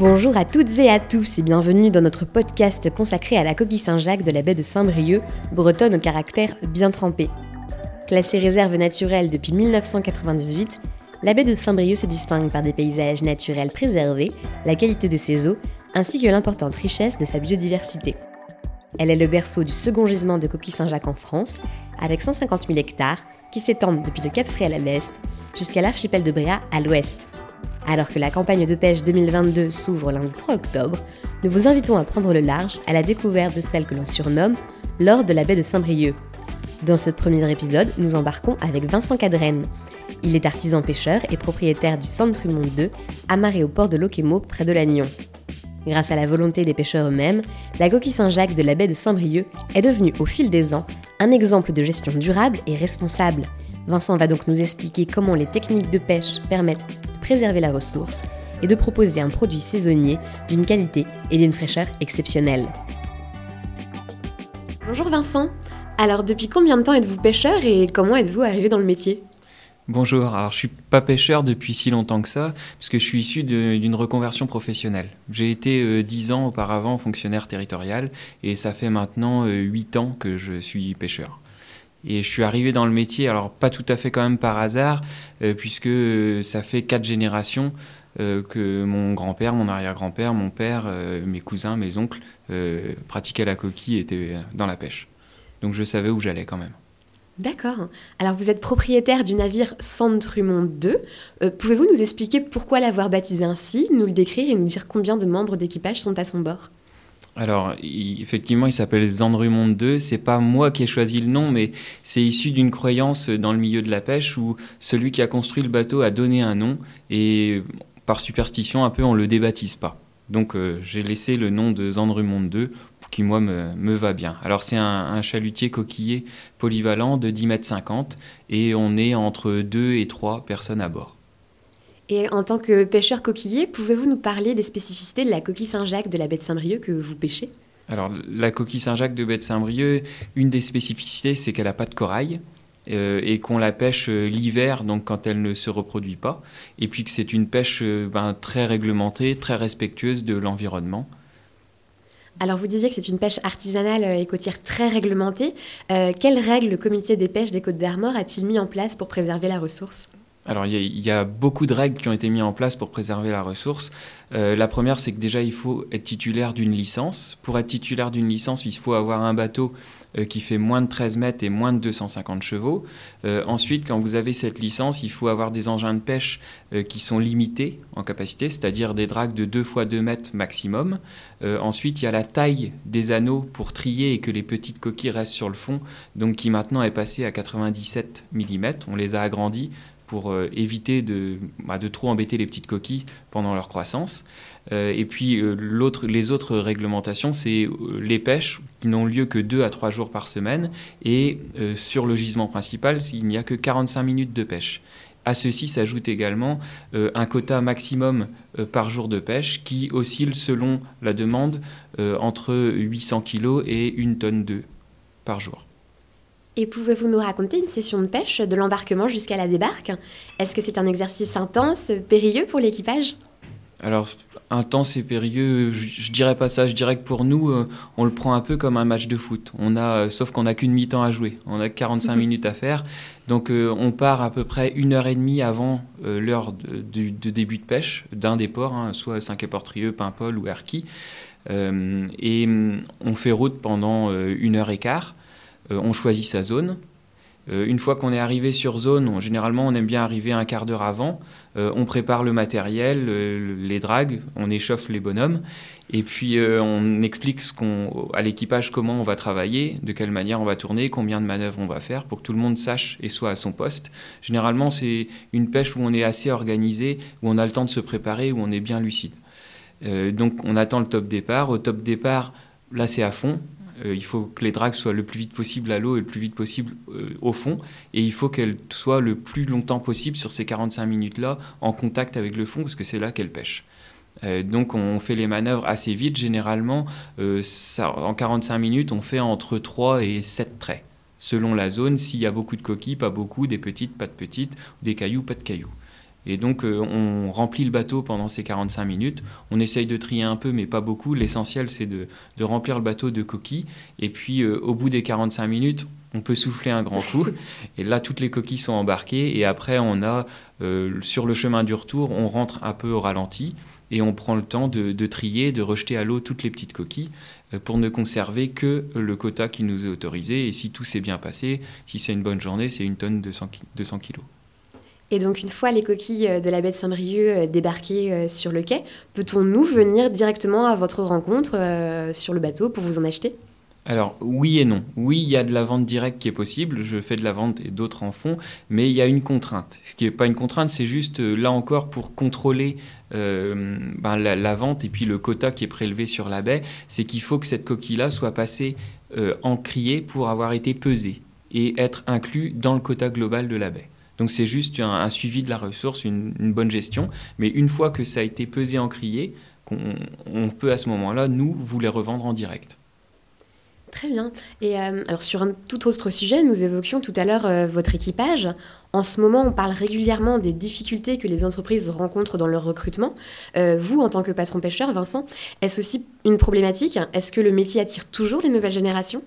Bonjour à toutes et à tous et bienvenue dans notre podcast consacré à la coquille Saint-Jacques de la baie de Saint-Brieuc, bretonne au caractère bien trempé. Classée réserve naturelle depuis 1998, la baie de Saint-Brieuc se distingue par des paysages naturels préservés, la qualité de ses eaux, ainsi que l'importante richesse de sa biodiversité. Elle est le berceau du second gisement de coquille Saint-Jacques en France, avec 150 000 hectares qui s'étendent depuis le Cap Fréhel à l'est jusqu'à l'archipel de Bréa à l'ouest. Alors que la campagne de pêche 2022 s'ouvre lundi 3 octobre, nous vous invitons à prendre le large à la découverte de celle que l'on surnomme l'or de la baie de Saint-Brieuc. Dans ce premier épisode, nous embarquons avec Vincent Cadrenne. Il est artisan pêcheur et propriétaire du Centre Monde 2, amarré au port de Loquemo près de Lannion. Grâce à la volonté des pêcheurs eux-mêmes, la coquille Saint-Jacques de la baie de Saint-Brieuc est devenue au fil des ans un exemple de gestion durable et responsable. Vincent va donc nous expliquer comment les techniques de pêche permettent préserver la ressource et de proposer un produit saisonnier d'une qualité et d'une fraîcheur exceptionnelles. Bonjour Vincent, alors depuis combien de temps êtes-vous pêcheur et comment êtes-vous arrivé dans le métier? Bonjour, alors je suis pas pêcheur depuis si longtemps que ça, puisque je suis issu d'une reconversion professionnelle. J'ai été 10 euh, ans auparavant fonctionnaire territorial et ça fait maintenant 8 euh, ans que je suis pêcheur. Et je suis arrivé dans le métier, alors pas tout à fait quand même par hasard, euh, puisque ça fait 4 générations que mon grand-père, mon arrière-grand-père, mon père, mes cousins, mes oncles pratiquaient la coquille et étaient dans la pêche. Donc je savais où j'allais quand même. D'accord. Alors vous êtes propriétaire du navire Centrumont 2. Euh, pouvez-vous nous expliquer pourquoi l'avoir baptisé ainsi, nous le décrire et nous dire combien de membres d'équipage sont à son bord? Alors, effectivement, il s'appelle Zandrumont 2. C'est pas moi qui ai choisi le nom, mais c'est issu d'une croyance dans le milieu de la pêche où celui qui a construit le bateau a donné un nom et par superstition, un peu, on le débaptise pas. Donc, euh, j'ai laissé le nom de Zandrumont 2 qui moi me, va bien. Alors c'est un, chalutier coquillé polyvalent de 10 mètres 50 et on est entre 2 et 3 personnes à bord. Et en tant que pêcheur coquillé, pouvez-vous nous parler des spécificités de la coquille Saint-Jacques de la baie de Saint-Brieuc que vous pêchez? Alors la coquille Saint-Jacques de baie de Saint-Brieuc, une des spécificités c'est qu'elle n'a pas de corail. Euh, et qu'on la pêche euh, l'hiver, donc quand elle ne se reproduit pas, et puis que c'est une pêche euh, ben, très réglementée, très respectueuse de l'environnement. Alors vous disiez que c'est une pêche artisanale et côtière très réglementée. Quelles règles le comité des pêches des Côtes d'Armor a-t-il mis en place pour préserver la ressource? Alors il y, a beaucoup de règles qui ont été mises en place pour préserver la ressource. Euh, la première, c'est que déjà il faut être titulaire d'une licence. Pour être titulaire d'une licence, il faut avoir un bateau euh, qui fait moins de 13 mètres et moins de 250 chevaux. Euh, ensuite, quand vous avez cette licence, il faut avoir des engins de pêche qui sont limités en capacité, c'est-à-dire des dragues de 2 fois 2 mètres maximum. ensuite, il y a la taille des anneaux pour trier et que les petites coquilles restent sur le fond, donc qui maintenant est passée à 97 mm. On les a agrandis pour euh, éviter de, bah, de trop embêter les petites coquilles pendant leur croissance. Euh, et puis euh, les autres réglementations, c'est les pêches qui n'ont lieu que 2 à 3 jours par semaine. Et sur le gisement principal, il n'y a que 45 minutes de pêche. À ceci s'ajoute également un quota maximum par jour de pêche qui oscille selon la demande entre 800 kg et 1 tonne 2 par jour. Et pouvez-vous nous raconter une session de pêche de l'embarquement jusqu'à la débarque? Est-ce que c'est un exercice intense, périlleux pour l'équipage? Alors, intense et périlleux, je, dirais pas ça. Je dirais que pour nous, euh, on le prend un peu comme un match de foot. On a, euh, sauf qu'on n'a qu'une mi-temps à jouer. On a 45 minutes à faire. Donc, euh, on part à peu près une heure et demie avant l'heure de, début de pêche d'un des ports, hein, soit Saint-Quay-Portrieux, Paimpol ou Erquy. et mm, on fait route pendant une heure et quart. Euh, on choisit sa zone. Euh, une fois qu'on est arrivé sur zone, généralement on aime bien arriver un quart d'heure avant. Euh, on prépare le matériel, les dragues, on échauffe les bonhommes, et puis on explique à l'équipage comment on va travailler, de quelle manière on va tourner, combien de manœuvres on va faire, pour que tout le monde sache et soit à son poste. Généralement c'est une pêche où on est assez organisé, où on a le temps de se préparer, où on est bien lucide. donc on attend le top départ. Au top départ, là c'est à fond. Euh, il faut que les dragues soient le plus vite possible à l'eau et le plus vite possible euh, au fond. Et il faut qu'elles soient le plus longtemps possible sur ces 45 minutes-là en contact avec le fond parce que c'est là qu'elles pêchent. Euh, donc on fait les manœuvres assez vite. Généralement, en 45 minutes, on fait entre 3 et 7 traits. Selon la zone, s'il y a beaucoup de coquilles, pas beaucoup, des petites, pas de petites, des cailloux, pas de cailloux. Et donc, euh, on remplit le bateau pendant ces 45 minutes. On essaye de trier un peu, mais pas beaucoup. L'essentiel, c'est de, remplir le bateau de coquilles. Et puis, euh, au bout des 45 minutes, on peut souffler un grand coup. Et là, toutes les coquilles sont embarquées. Et après, on a, euh, sur le chemin du retour, on rentre un peu au ralenti. Et on prend le temps de, trier, de rejeter à l'eau toutes les petites coquilles pour ne conserver que le quota qui nous est autorisé. Et si tout s'est bien passé, si c'est une bonne journée, c'est une tonne de 200 kilos. Et donc, une fois les coquilles euh, de la baie de Saint-Brieuc euh, débarquées euh, sur le quai, peut-on nous venir directement à votre rencontre sur le bateau pour vous en acheter? Alors oui et non. Oui, il y a de la vente directe qui est possible. Je fais de la vente et d'autres en font, mais il y a une contrainte. Ce qui n'est pas une contrainte, c'est juste là encore pour contrôler ben, la, vente et puis le quota qui est prélevé sur la baie, c'est qu'il faut que cette coquille-là soit passée en criée pour avoir été pesée et être inclus dans le quota global de la baie. Donc c'est juste un, suivi de la ressource, une, bonne gestion. Mais une fois que ça a été pesé en crié, on, peut à ce moment-là, nous, vous les revendre en direct. Très bien. Et euh, alors sur un tout autre sujet, nous évoquions tout à l'heure euh, votre équipage. En ce moment, on parle régulièrement des difficultés que les entreprises rencontrent dans leur recrutement. Euh, vous, en tant que patron pêcheur, Vincent, est-ce aussi une problématique? Est-ce que le métier attire toujours les nouvelles générations?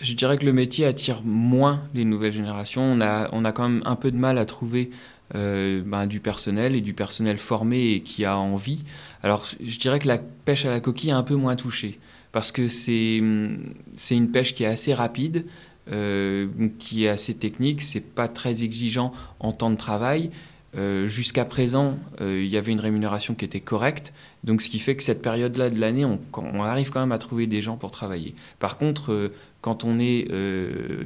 Je dirais que le métier attire moins les nouvelles générations. On a, on a quand même un peu de mal à trouver euh, ben, du personnel et du personnel formé et qui a envie. Alors je dirais que la pêche à la coquille est un peu moins touchée parce que c'est une pêche qui est assez rapide, euh, qui est assez technique, c'est pas très exigeant en temps de travail. Euh, jusqu'à présent, il y avait une rémunération qui était correcte, donc ce qui fait que cette période-là de l'année, on, on, arrive quand même à trouver des gens pour travailler. Par contre, quand on est euh,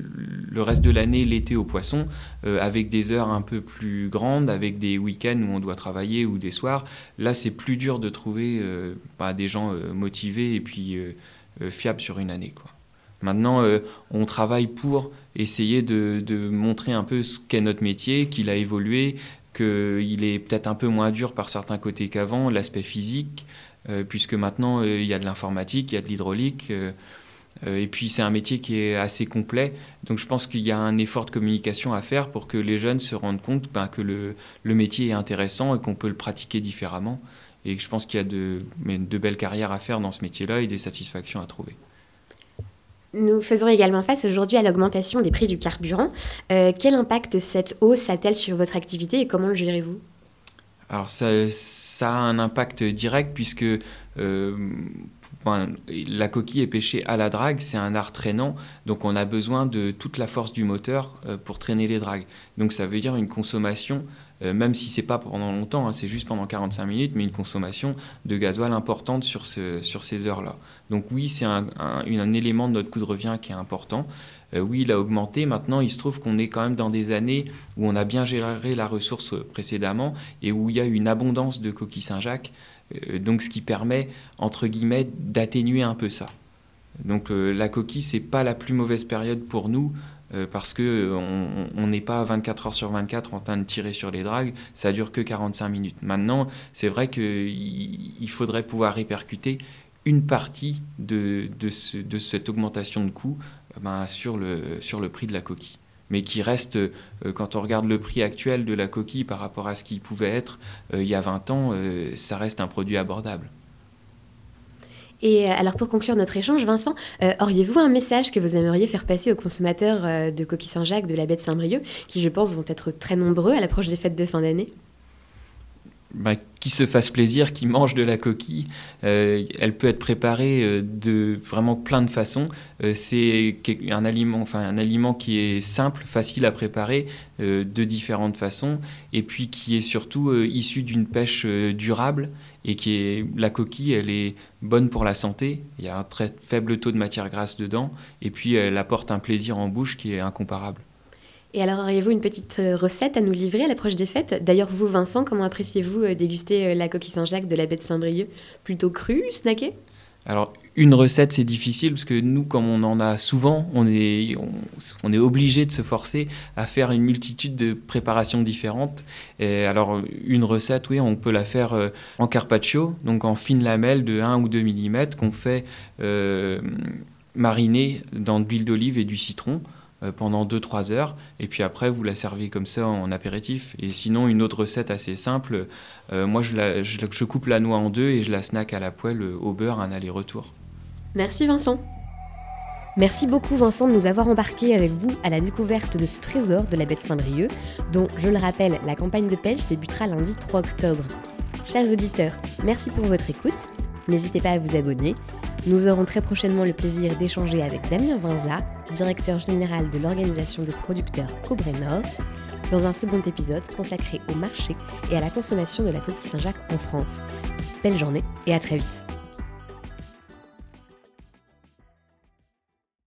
le reste de l'année, l'été au poisson, euh, avec des heures un peu plus grandes, avec des week-ends où on doit travailler ou des soirs, là c'est plus dur de trouver euh, bah, des gens motivés et puis fiables sur une année. Maintenant, on travaille pour essayer de montrer un peu ce qu'est notre métier, qu'il a évolué, qu'il est peut-être un peu moins dur par certains côtés qu'avant, l'aspect physique, puisque maintenant il y a de l'informatique, il y a de l'hydraulique. Euh, et puis c'est un métier qui est assez complet, donc je pense qu'il y a un effort de communication à faire pour que les jeunes se rendent compte ben, que le, le, métier est intéressant et qu'on peut le pratiquer différemment. Et je pense qu'il y a de, de belles carrières à faire dans ce métier-là et des satisfactions à trouver. Nous faisons également face aujourd'hui à l'augmentation des prix du carburant. Euh, quel impact cette hausse a-t-elle sur votre activité et comment le gérez-vous? Alors ça, ça, a un impact direct puisque euh, la coquille est pêchée à la drague, c'est un art traînant, donc on a besoin de toute la force du moteur euh, pour traîner les dragues. Donc ça veut dire une consommation, euh, même si c'est pas pendant longtemps, hein, c'est juste pendant 45 minutes, mais une consommation de gasoil importante sur, ces heures-là. Donc oui, c'est un, élément de notre coût de revient qui est important. Euh, oui, il a augmenté. Maintenant, il se trouve qu'on est quand même dans des années où on a bien géré la ressource précédemment et où il y a une abondance de coquilles Saint-Jacques. Euh, donc ce qui permet, entre guillemets, d'atténuer un peu ça. Donc euh, la coquille, c'est pas la plus mauvaise période pour nous euh, parce que on n'est pas 24 heures sur 24 en train de tirer sur les dragues, ça dure que 45 minutes. Maintenant, c'est vrai qu'il faudrait pouvoir répercuter une partie de, cette augmentation de coût ben, sur, le, sur le prix de la coquille mais qui reste, euh, quand on regarde le prix actuel de la coquille par rapport à ce qu'il pouvait être euh, il y a 20 ans, euh, ça reste un produit abordable. Et alors pour conclure notre échange, Vincent, auriez-vous un message que vous aimeriez faire passer aux consommateurs de coquilles Saint-Jacques de la baie de Saint-Brieuc, qui je pense vont être très nombreux à l'approche des fêtes de fin d'année? Bah, qui se fasse plaisir, qui mange de la coquille. Euh, elle peut être préparée euh, de vraiment plein de façons. Euh, c'est un aliment, enfin un aliment qui est simple, facile à préparer de différentes façons, et puis qui est surtout issu d'une pêche durable et qui est la coquille, elle est bonne pour la santé. Il y a un très faible taux de matière grasse dedans, et puis elle apporte un plaisir en bouche qui est incomparable. Et alors, auriez-vous une petite euh, recette à nous livrer à l'approche des fêtes? D'ailleurs, vous, Vincent, comment appréciez-vous euh, déguster euh, la coquille Saint-Jacques de la baie de Saint-Brieuc? Plutôt crue, snackée? Alors, une recette, c'est difficile parce que nous, comme on en a souvent, on est, on, est obligé de se forcer à faire une multitude de préparations différentes. Et alors, une recette, oui, on peut la faire en carpaccio, donc en fine lamelle de 1 ou 2 mm qu'on fait mariner dans de l'huile d'olive et du citron. Pendant 2-3 heures. Et puis après, vous la servez comme ça en apéritif. Et sinon, une autre recette assez simple, moi je, la, je, je coupe la noix en deux et je la snack à la poêle au beurre, un aller-retour. Merci Vincent. Merci beaucoup Vincent de nous avoir embarqués avec vous à la découverte de ce trésor de la baie de Saint-Brieuc, dont, je le rappelle, la campagne de pêche débutera lundi 3 octobre. Chers auditeurs, merci pour votre écoute. N'hésitez pas à vous abonner. Nous aurons très prochainement le plaisir d'échanger avec Damien Vinza, directeur général de l'organisation de producteurs Nord, dans un second épisode consacré au marché et à la consommation de la coquille Saint-Jacques en France. Belle journée et à très vite.